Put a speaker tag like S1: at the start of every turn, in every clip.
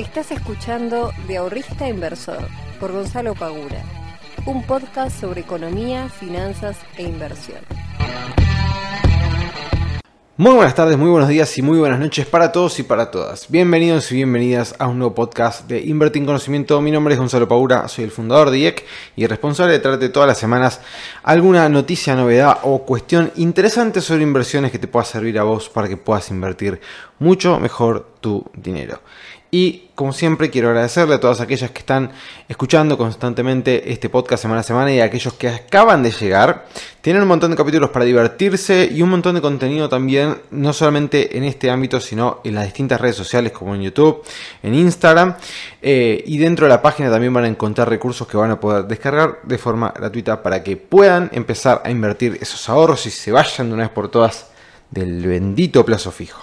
S1: Estás escuchando De Ahorrista Inversor por Gonzalo Pagura, un podcast sobre economía, finanzas e inversión.
S2: Muy buenas tardes, muy buenos días y muy buenas noches para todos y para todas. Bienvenidos y bienvenidas a un nuevo podcast de Invertir en Conocimiento. Mi nombre es Gonzalo Paura, soy el fundador de IEC y responsable de traerte todas las semanas alguna noticia, novedad o cuestión interesante sobre inversiones que te pueda servir a vos para que puedas invertir mucho mejor tu dinero. Y como siempre quiero agradecerle a todas aquellas que están escuchando constantemente este podcast semana a semana y a aquellos que acaban de llegar. Tienen un montón de capítulos para divertirse y un montón de contenido también, no solamente en este ámbito, sino en las distintas redes sociales como en YouTube, en Instagram. Eh, y dentro de la página también van a encontrar recursos que van a poder descargar de forma gratuita para que puedan empezar a invertir esos ahorros y se vayan de una vez por todas del bendito plazo fijo.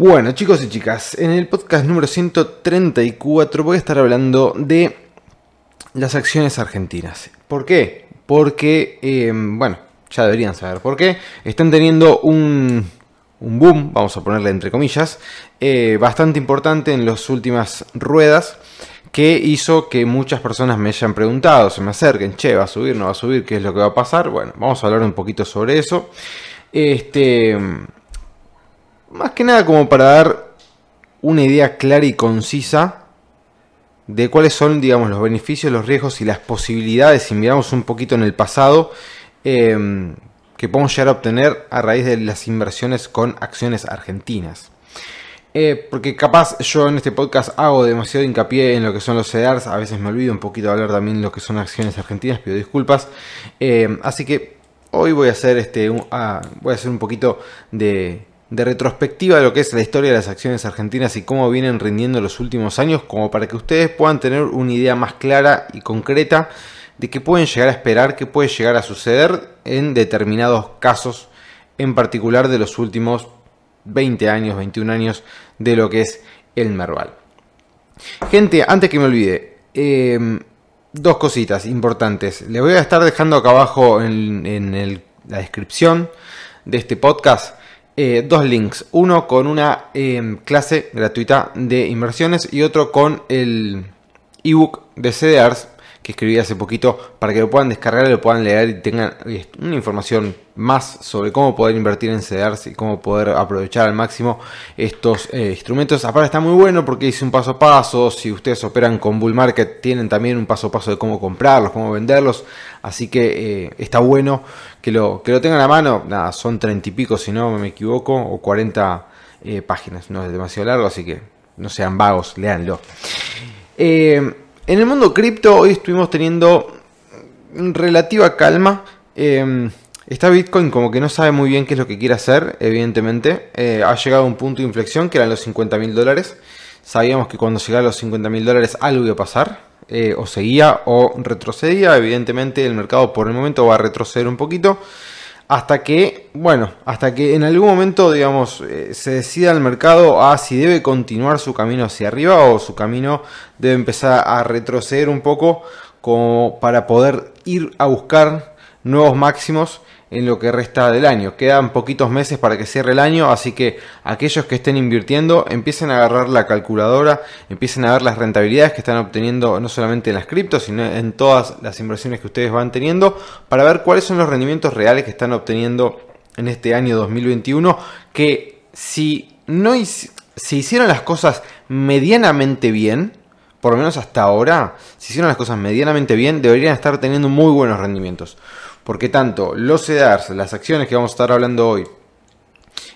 S2: Bueno, chicos y chicas, en el podcast número 134 voy a estar hablando de las acciones argentinas. ¿Por qué? Porque, eh, bueno, ya deberían saber por qué. Están teniendo un, boom, vamos a ponerle entre comillas, eh, bastante importante en las últimas ruedas que hizo que muchas personas me hayan preguntado, se me acerquen, che, va a subir, no va a subir, qué es lo que va a pasar. Bueno, vamos a hablar un poquito sobre eso. Este más que nada como para dar una idea clara y concisa de cuáles son, digamos, los beneficios, los riesgos y las posibilidades, si miramos un poquito en el pasado, em, que podemos llegar a obtener a raíz de las inversiones con acciones argentinas. Eh, porque capaz yo en este podcast hago demasiado hincapié en lo que son los CEDARs, a veces me olvido un poquito de hablar también de lo que son acciones argentinas, pido disculpas. Em, así que hoy voy a hacer este, ah, voy a hacer un poquito de, de retrospectiva de lo que es la historia de las acciones argentinas y cómo vienen rindiendo los últimos años, como para que ustedes puedan tener una idea más clara y concreta de qué pueden llegar a esperar, qué puede llegar a suceder en determinados casos, en particular de los últimos 20 años, 21 años de lo que es el Merval. Gente, antes que me olvide, em, dos cositas importantes. Les voy a estar dejando acá abajo en, la descripción de este podcast eh, dos links. Uno con una em, clase gratuita de inversiones y otro con el ebook de CDRs que escribí hace poquito para que lo puedan descargar, lo puedan leer y tengan eh, una información más sobre cómo poder invertir en CDRs y cómo poder aprovechar al máximo estos eh, instrumentos. Aparte está muy bueno porque hice un paso a paso. Si ustedes operan con Bull Market, tienen también un paso a paso de cómo comprarlos, cómo venderlos. Así que eh, está bueno que lo, que lo tengan a mano. Son treinta y pico si no me equivoco, o 40 páginas. No es demasiado largo, así que no sean vagos, léanlo. En el mundo cripto hoy estuvimos teniendo relativa calma. Eh, está Bitcoin como que no sabe muy bien qué es lo que quiere hacer, evidentemente. Eh, ha llegado a un punto de inflexión que eran los 50 mil dólares. Sabíamos que cuando llegara a los 50 mil dólares algo iba a pasar. Eh, o seguía o retrocedía. Evidentemente el mercado por el momento va a retroceder un poquito hasta que, bueno, hasta que en algún momento, digamos, eh, se decida el mercado a si debe continuar su camino hacia arriba o su camino debe empezar a retroceder un poco como para poder ir a buscar nuevos máximos en lo que resta del año. Quedan poquitos meses para que cierre el año, así que aquellos que estén invirtiendo empiecen a agarrar la calculadora, empiecen a ver las rentabilidades que están obteniendo no solamente en las criptos, sino en todas las inversiones que ustedes van teniendo, para ver cuáles son los rendimientos reales que están obteniendo en este año 2021, que si no se hicieron las cosas medianamente bien, por lo menos hasta ahora, si hicieron las cosas medianamente bien, deberían estar teniendo muy buenos rendimientos. Porque tanto los CEDARs, las acciones que vamos a estar hablando hoy,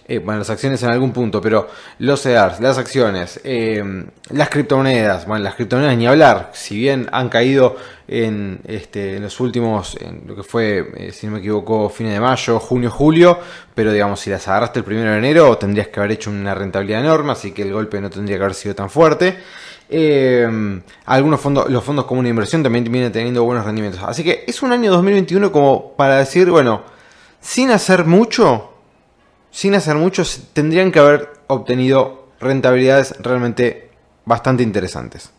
S2: eh, bueno, las acciones en algún punto, pero los CEDARs, las acciones, eh, las criptomonedas, bueno, las criptomonedas ni hablar, si bien han caído en, este, en los últimos, en lo que fue, eh, si no me equivoco, fines de mayo, junio, julio, pero digamos, si las agarraste el primero de enero, tendrías que haber hecho una rentabilidad enorme, así que el golpe no tendría que haber sido tan fuerte. Eh, algunos fondos, los fondos comunes de inversión también vienen teniendo buenos rendimientos. Así que es un año 2021 como para decir, bueno, sin hacer mucho, sin hacer mucho, tendrían que haber obtenido rentabilidades realmente bastante interesantes.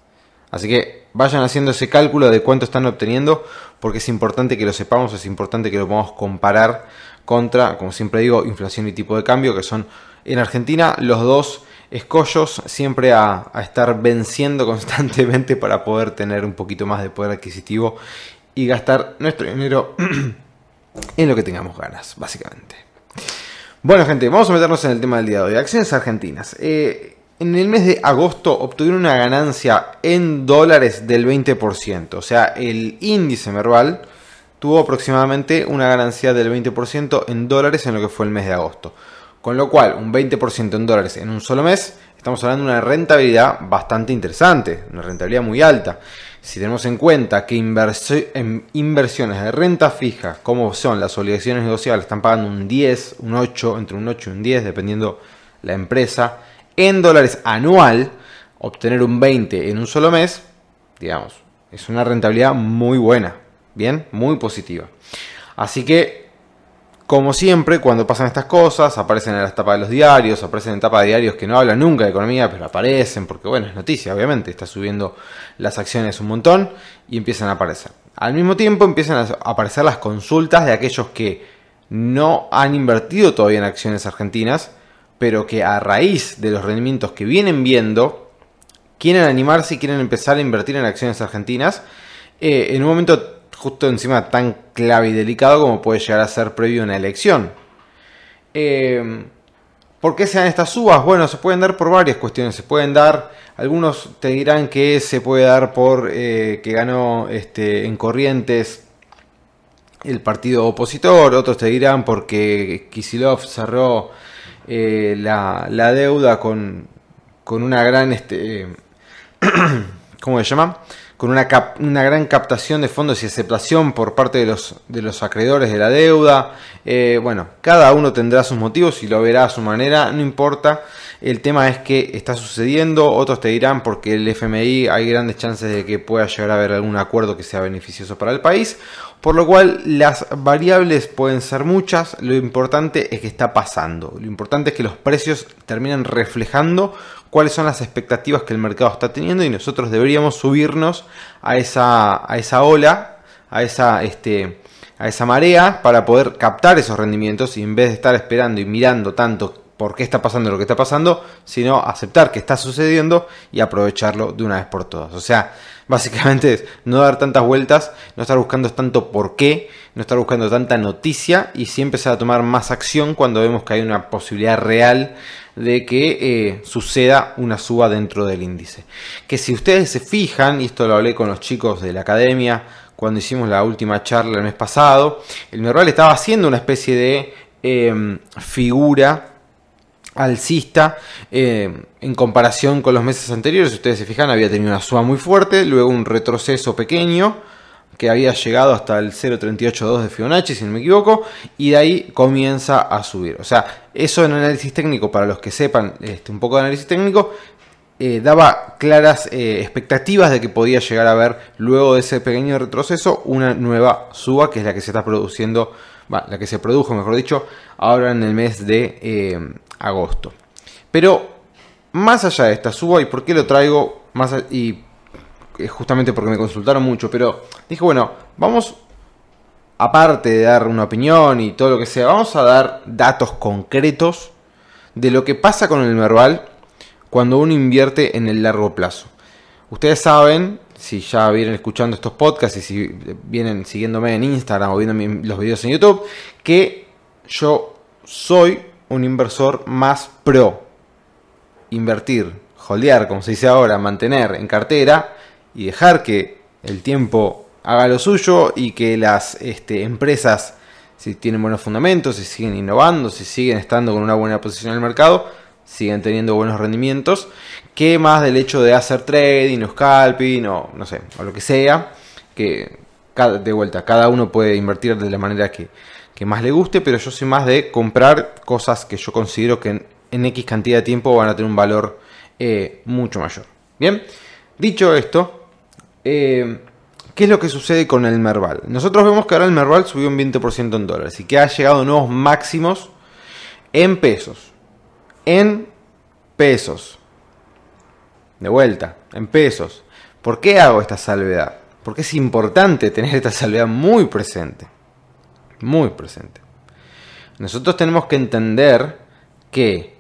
S2: Así que vayan haciendo ese cálculo de cuánto están obteniendo, porque es importante que lo sepamos, es importante que lo podamos comparar contra, como siempre digo, inflación y tipo de cambio, que son en Argentina los dos escollos siempre a, estar venciendo constantemente para poder tener un poquito más de poder adquisitivo y gastar nuestro dinero en lo que tengamos ganas, básicamente. Bueno, gente, vamos a meternos en el tema del día de hoy. Acciones argentinas. Eh, en el mes de agosto obtuvieron una ganancia en dólares del 20%. O sea, el índice Merval tuvo aproximadamente una ganancia del 20% en dólares en lo que fue el mes de agosto. Con lo cual, un 20% en dólares en un solo mes, estamos hablando de una rentabilidad bastante interesante, una rentabilidad muy alta. Si tenemos en cuenta que inversiones de renta fija, como son las obligaciones negociables, están pagando un 10, un 8, entre un 8 y un 10, dependiendo la empresa, en dólares anual, obtener un 20 en un solo mes, digamos, es una rentabilidad muy buena, bien, muy positiva. Así que como siempre, cuando pasan estas cosas, aparecen en las tapas de los diarios, aparecen en tapas de diarios que no hablan nunca de economía, pero aparecen, porque bueno, es noticia, obviamente, está subiendo las acciones un montón y empiezan a aparecer. Al mismo tiempo empiezan a aparecer las consultas de aquellos que no han invertido todavía en acciones argentinas, pero que a raíz de los rendimientos que vienen viendo, quieren animarse y quieren empezar a invertir en acciones argentinas. Eh, en un momento justo encima tan clave y delicado como puede llegar a ser previo a una elección. Eh, ¿Por qué se dan estas subas? Bueno, se pueden dar por varias cuestiones. Se pueden dar, algunos te dirán que se puede dar por eh, que ganó este, en Corrientes el partido opositor, otros te dirán porque Kisilov cerró eh, la, deuda con, con una gran, este, ¿cómo se llama? Con una, gran captación de fondos y aceptación por parte de los, de los acreedores de la deuda. Eh, bueno, cada uno tendrá sus motivos y lo verá a su manera, no importa. El tema es que está sucediendo, otros te dirán porque el FMI hay grandes chances de que pueda llegar a haber algún acuerdo que sea beneficioso para el país, por lo cual las variables pueden ser muchas, lo importante es que está pasando, lo importante es que los precios terminan reflejando cuáles son las expectativas que el mercado está teniendo y nosotros deberíamos subirnos a esa, a esa ola, a esa, este, a esa marea para poder captar esos rendimientos y en vez de estar esperando y mirando tanto por qué está pasando lo que está pasando, sino aceptar que está sucediendo y aprovecharlo de una vez por todas. O sea, básicamente es no dar tantas vueltas, no estar buscando tanto por qué, no estar buscando tanta noticia y sí empezar a tomar más acción cuando vemos que hay una posibilidad real de que eh, suceda una suba dentro del índice. Que si ustedes se fijan, y esto lo hablé con los chicos de la academia cuando hicimos la última charla el mes pasado, el Merval estaba haciendo una especie de em, figura alcista em, en comparación con los meses anteriores. Si ustedes se fijan, había tenido una suba muy fuerte, luego un retroceso pequeño que había llegado hasta el 0.382 de Fibonacci, si no me equivoco, y de ahí comienza a subir. O sea, eso en análisis técnico, para los que sepan este, un poco de análisis técnico, eh, daba claras eh, expectativas de que podía llegar a haber, luego de ese pequeño retroceso, una nueva suba, que es la que se está produciendo, la que se produjo, mejor dicho, ahora en el mes de eh, agosto. Pero, más allá de esta suba, ¿y por qué lo traigo? Más y justamente porque me consultaron mucho, pero dije, bueno, vamos, aparte de dar una opinión y todo lo que sea, vamos a dar datos concretos de lo que pasa con el Merval cuando uno invierte en el largo plazo. Ustedes saben, si ya vienen escuchando estos podcasts y si vienen siguiéndome en Instagram o viendo los videos en YouTube, que yo soy un inversor más pro. Invertir, holdear, como se dice ahora, mantener en cartera y dejar que el tiempo haga lo suyo y que las este, empresas, si tienen buenos fundamentos, si siguen innovando, si siguen estando con una buena posición en el mercado, siguen teniendo buenos rendimientos, que más del hecho de hacer trading o scalping o no sé, o lo que sea, que de vuelta, cada uno puede invertir de la manera que, más le guste, pero yo soy más de comprar cosas que yo considero que en, X cantidad de tiempo van a tener un valor eh, mucho mayor. Bien, dicho esto, eh, ¿qué es lo que sucede con el Merval? Nosotros vemos que ahora el Merval subió un 20% en dólares y que ha llegado a nuevos máximos en pesos. En pesos. De vuelta, en pesos. ¿Por qué hago esta salvedad? Porque es importante tener esta salvedad muy presente. Muy presente. Nosotros tenemos que entender que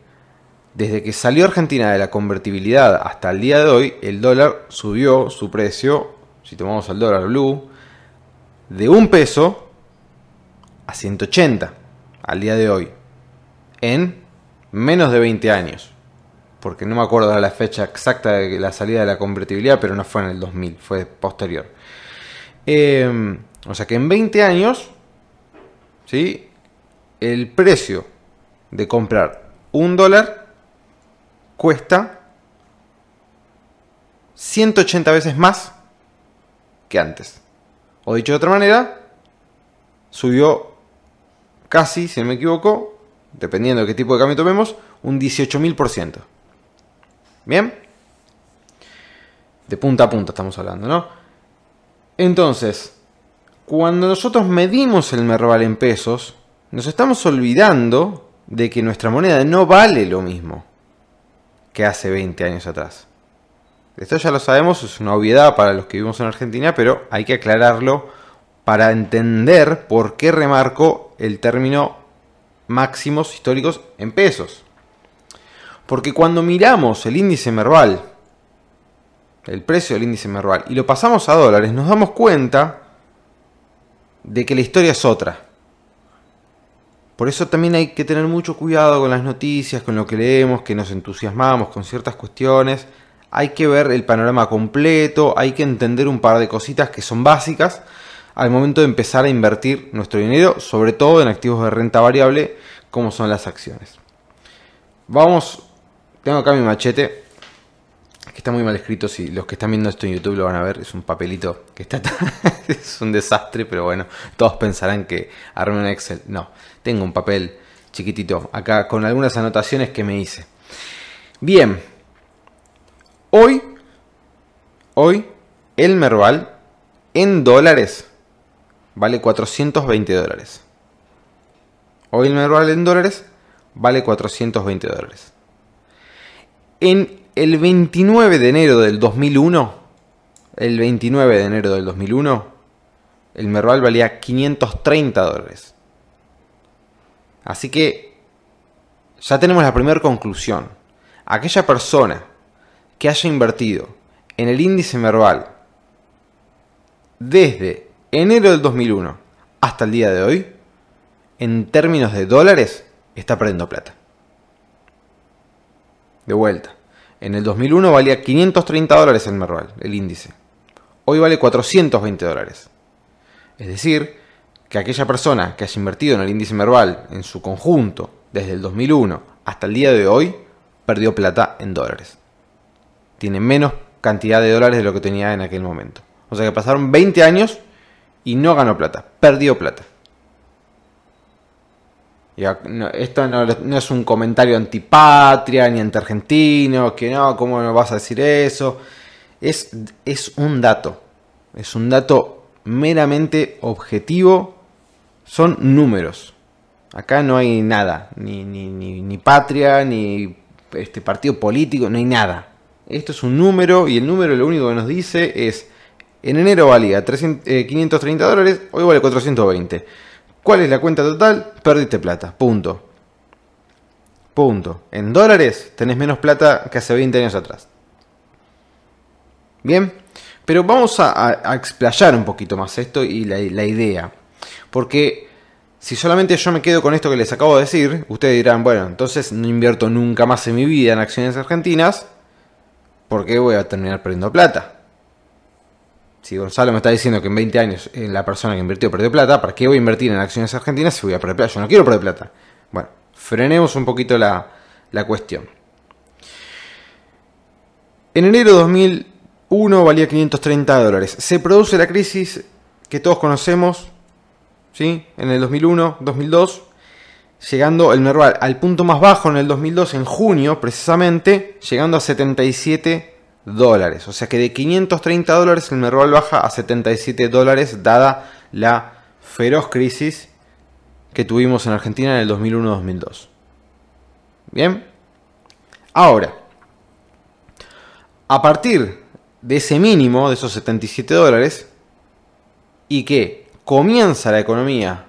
S2: desde que salió Argentina de la convertibilidad hasta el día de hoy, el dólar subió su precio, si tomamos el dólar blue, de un peso a 180 al día de hoy, en menos de 20 años. Porque no me acuerdo la fecha exacta de la salida de la convertibilidad, pero no fue en el 2000, fue posterior. Eh, o sea que en 20 años, ¿sí? el precio de comprar un dólar cuesta 180 veces más que antes. O dicho de otra manera, subió casi, si no me equivoco, dependiendo de qué tipo de cambio tomemos, un 18.000%. ¿Bien? De punta a punta estamos hablando, ¿no? Entonces, cuando nosotros medimos el Merval en pesos, nos estamos olvidando de que nuestra moneda no vale lo mismo que hace 20 años atrás. Esto ya lo sabemos, es una obviedad para los que vivimos en Argentina, pero hay que aclararlo para entender por qué remarco el término máximos históricos en pesos. Porque cuando miramos el índice Merval, el precio del índice Merval, y lo pasamos a dólares, nos damos cuenta de que la historia es otra. Por eso también hay que tener mucho cuidado con las noticias, con lo que leemos, que nos entusiasmamos con ciertas cuestiones. Hay que ver el panorama completo, hay que entender un par de cositas que son básicas al momento de empezar a invertir nuestro dinero, sobre todo en activos de renta variable como son las acciones. Vamos, tengo acá mi machete, que está muy mal escrito, si los que están viendo esto en YouTube lo van a ver, es un papelito que está es un desastre, pero bueno, todos pensarán que arme un Excel. No, tengo un papel chiquitito acá con algunas anotaciones que me hice. Bien, hoy, hoy, el Merval en dólares vale 420 dólares. Hoy el Merval en dólares vale 420 dólares. En el 29 de enero del 2001, el 29 de enero del 2001, el Merval valía 530 dólares. Así que ya tenemos la primera conclusión. Aquella persona que haya invertido en el índice Merval desde enero del 2001 hasta el día de hoy, en términos de dólares, está perdiendo plata. De vuelta. En el 2001 valía 530 dólares el Merval, el índice. Hoy vale 420 dólares. Es decir, que aquella persona que haya invertido en el índice Merval en su conjunto desde el 2001 hasta el día de hoy perdió plata en dólares. Tiene menos cantidad de dólares de lo que tenía en aquel momento. O sea que pasaron 20 años y no ganó plata, perdió plata. Esto no, es un comentario antipatria ni anti-argentino, que no, ¿cómo no vas a decir eso? Es, es un dato, es un dato meramente objetivo son números. Acá no hay nada, ni, ni, ni, patria, ni este partido político, no hay nada. Esto es un número y el número lo único que nos dice es, en enero valía 530 eh, dólares, hoy vale 420. ¿Cuál es la cuenta total? Perdiste plata, punto. Punto. En dólares tenés menos plata que hace 20 años atrás. Bien, pero vamos a, explayar un poquito más esto y la, la idea. Porque si solamente yo me quedo con esto que les acabo de decir, ustedes dirán, bueno, entonces no invierto nunca más en mi vida en acciones argentinas, porque voy a terminar perdiendo plata. Si Gonzalo me está diciendo que en 20 años la persona que invirtió perdió plata, ¿para qué voy a invertir en acciones argentinas si voy a perder plata? Yo no quiero perder plata. Bueno, frenemos un poquito la, la cuestión. En enero de 2001 valía 530 dólares. Se produce la crisis que todos conocemos, ¿sí? en el 2001, 2002, llegando el Merval al punto más bajo en el 2002, en junio precisamente, llegando a 77 dólares. O sea que de 530 dólares el Merval baja a 77 dólares dada la feroz crisis que tuvimos en Argentina en el 2001-2002. Bien, ahora, a partir de ese mínimo, de esos 77 dólares, y que comienza la economía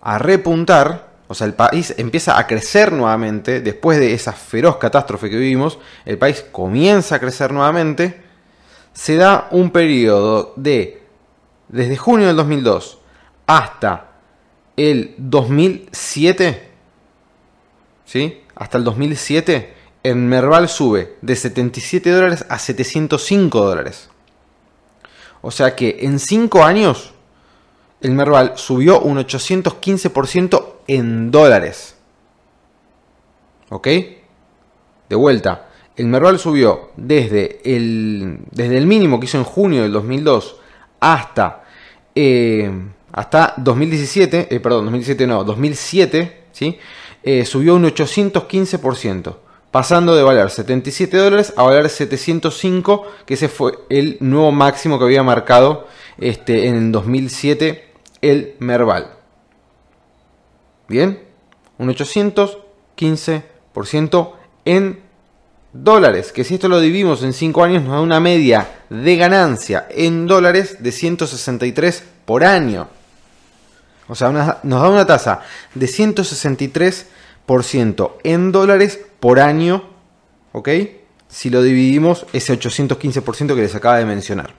S2: a repuntar, o sea, el país empieza a crecer nuevamente, después de esa feroz catástrofe que vivimos, el país comienza a crecer nuevamente, se da un periodo de, desde junio del 2002 hasta el 2007, ¿sí? Hasta el 2007, el Merval sube de 77 dólares a 705 dólares. O sea que en 5 años el Merval subió un 815% en dólares. ¿Ok? De vuelta, el Merval subió desde el, desde el mínimo que hizo en junio del 2002 hasta, eh, hasta 2017, eh, perdón, 2017 no, 2007, ¿sí? Eh, subió un 815%, pasando de valer 77 dólares a valer 705, que ese fue el nuevo máximo que había marcado este, en 2007 el Merval. Bien, un 815% en dólares, que si esto lo dividimos en 5 años nos da una media de ganancia en dólares de 163 por año. O sea, nos da una tasa de 163% en dólares por año, ¿ok? Si lo dividimos ese 815% que les acaba de mencionar.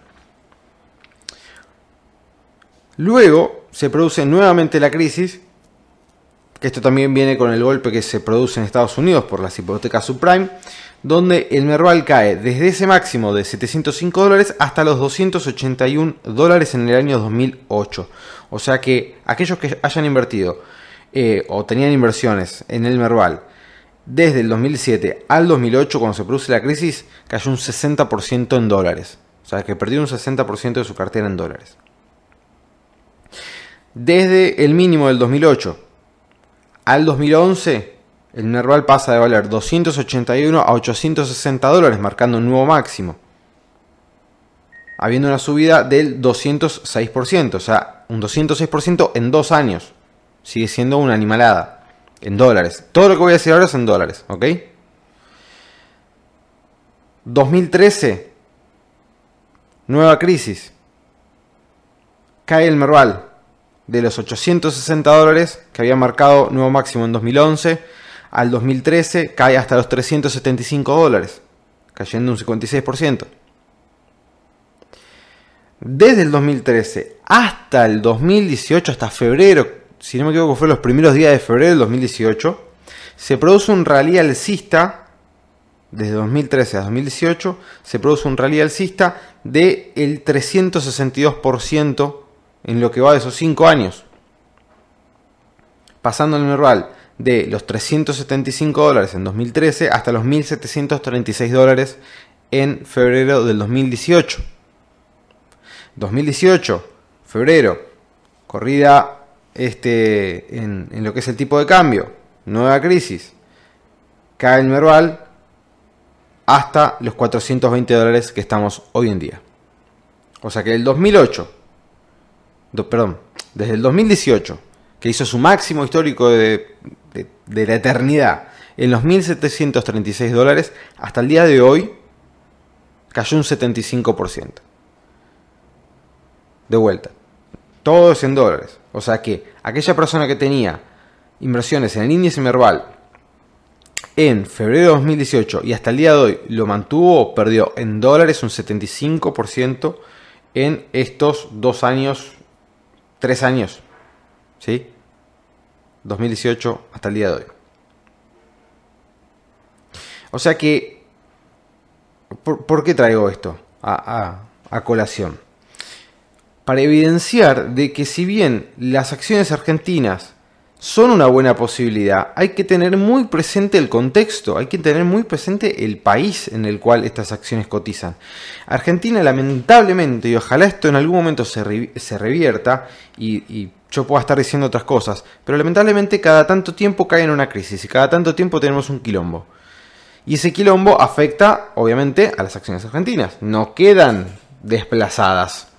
S2: Luego se produce nuevamente la crisis esto también viene con el golpe que se produce en Estados Unidos por las hipotecas subprime, donde el Merval cae desde ese máximo de 705 dólares hasta los 281 dólares en el año 2008. O sea que aquellos que hayan invertido eh, o tenían inversiones en el Merval desde el 2007 al 2008, cuando se produce la crisis, cayó un 60% en dólares. O sea que perdió un 60% de su cartera en dólares. Desde el mínimo del 2008 al 2011, el Merval pasa de valer 281 a 860 dólares, marcando un nuevo máximo. Habiendo una subida del 206%, o sea, un 206% en dos años. Sigue siendo una animalada. En dólares. Todo lo que voy a decir ahora es en dólares, ¿ok? 2013, nueva crisis. Cae el Merval de los 860 dólares que había marcado nuevo máximo en 2011 al 2013 cae hasta los 375 dólares, cayendo un 56%. Desde el 2013 hasta el 2018, hasta febrero, si no me equivoco fue los primeros días de febrero del 2018, se produce un rally alcista, desde 2013 a 2018, se produce un rally alcista del el 362% en lo que va de esos 5 años. Pasando el Merval de los 375 dólares en 2013 hasta los 1.736 dólares en febrero del 2018. 2018, febrero, corrida este, en, en, lo que es el tipo de cambio, nueva crisis, cae el Merval hasta los 420 dólares que estamos hoy en día. O sea que el 2008 perdón, desde el 2018, que hizo su máximo histórico de, la eternidad en los 1.736 dólares, hasta el día de hoy cayó un 75%. De vuelta. Todo es en dólares. O sea que aquella persona que tenía inversiones en el índice Merval en febrero de 2018 y hasta el día de hoy lo mantuvo, perdió en dólares un 75% en estos dos años tres años. ¿Sí? 2018 hasta el día de hoy. O sea que, ¿por, qué traigo esto a, a colación? Para evidenciar de que si bien las acciones argentinas son una buena posibilidad, hay que tener muy presente el contexto, hay que tener muy presente el país en el cual estas acciones cotizan. Argentina lamentablemente, y ojalá esto en algún momento se, revierta, y, yo pueda estar diciendo otras cosas, pero lamentablemente cada tanto tiempo cae en una crisis y cada tanto tiempo tenemos un quilombo. Y ese quilombo afecta, obviamente, a las acciones argentinas. No quedan desplazadas.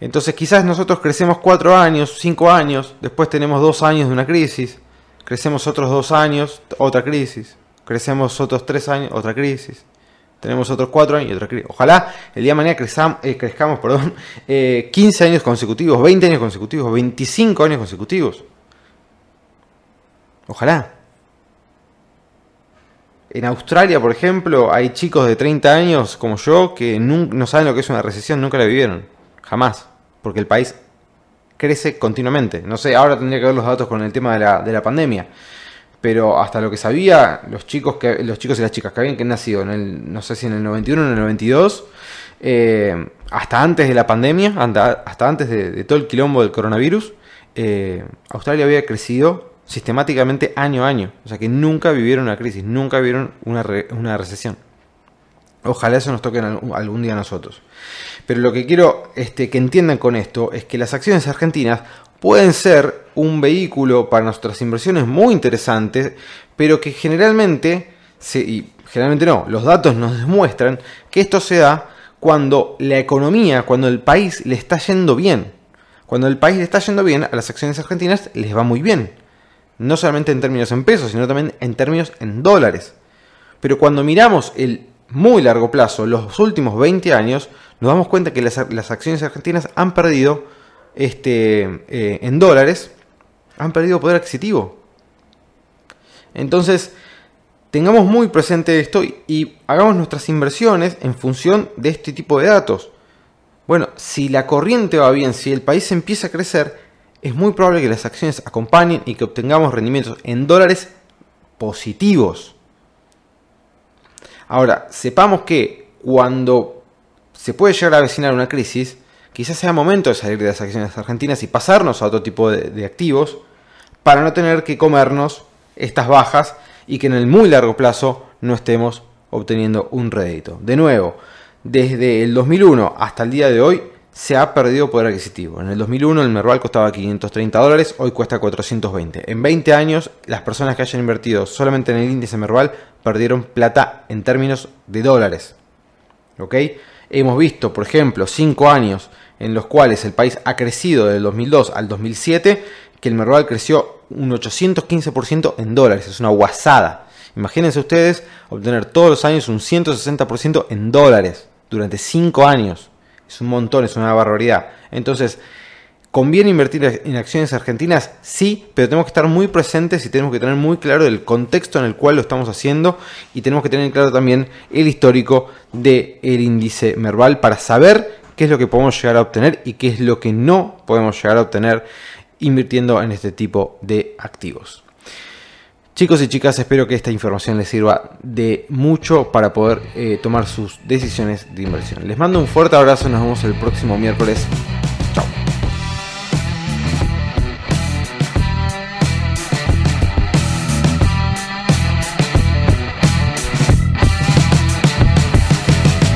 S2: Entonces quizás nosotros crecemos cuatro años, cinco años, después tenemos dos años de una crisis, crecemos otros dos años, otra crisis, crecemos otros tres años, otra crisis, tenemos otros cuatro años y otra crisis. Ojalá el día de mañana crezcamos, eh, crezcamos perdón, eh, 15 años consecutivos, 20 años consecutivos, 25 años consecutivos. Ojalá. En Australia, por ejemplo, hay chicos de 30 años como yo que no saben lo que es una recesión, nunca la vivieron. Jamás. Porque el país crece continuamente. No sé, ahora tendría que ver los datos con el tema de la, de la pandemia. Pero hasta lo que sabía, los chicos, que, los chicos y las chicas que habían nacido en el, no sé si en el 91 o en el 92, eh, hasta antes de la pandemia, hasta, antes de, todo el quilombo del coronavirus, eh, Australia había crecido sistemáticamente año a año. O sea que nunca vivieron una crisis, nunca vivieron una, una recesión. Ojalá eso nos toque algún día a nosotros. Pero lo que quiero este, que entiendan con esto es que las acciones argentinas pueden ser un vehículo para nuestras inversiones muy interesantes, pero que generalmente, y generalmente no, los datos nos demuestran que esto se da cuando la economía, cuando el país le está yendo bien. Cuando el país le está yendo bien, a las acciones argentinas les va muy bien. No solamente en términos en pesos, sino también en términos en dólares. Pero cuando miramos el muy largo plazo, los últimos 20 años, nos damos cuenta que las, acciones argentinas han perdido este, eh, en dólares, han perdido poder adquisitivo. Entonces, tengamos muy presente esto y, hagamos nuestras inversiones en función de este tipo de datos. Bueno, si la corriente va bien, si el país empieza a crecer, es muy probable que las acciones acompañen y que obtengamos rendimientos en dólares positivos. Ahora, sepamos que cuando se puede llegar a avecinar una crisis, quizás sea momento de salir de las acciones argentinas y pasarnos a otro tipo de, activos para no tener que comernos estas bajas y que en el muy largo plazo no estemos obteniendo un rédito. De nuevo, desde el 2001 hasta el día de hoy se ha perdido poder adquisitivo. En el 2001 el Merval costaba 530 dólares, hoy cuesta 420. En 20 años, las personas que hayan invertido solamente en el índice Merval perdieron plata en términos de dólares. ¿Ok? Hemos visto, por ejemplo, 5 años en los cuales el país ha crecido del 2002 al 2007, que el Merval creció un 815% en dólares. Es una guasada. Imagínense ustedes obtener todos los años un 160% en dólares durante 5 años. Es un montón, es una barbaridad. Entonces, ¿Conviene invertir en acciones argentinas? Sí, pero tenemos que estar muy presentes y tenemos que tener muy claro el contexto en el cual lo estamos haciendo y tenemos que tener claro también el histórico del índice Merval para saber qué es lo que podemos llegar a obtener y qué es lo que no podemos llegar a obtener invirtiendo en este tipo de activos. Chicos y chicas, espero que esta información les sirva de mucho para poder eh, tomar sus decisiones de inversión. Les mando un fuerte abrazo, nos vemos el próximo miércoles.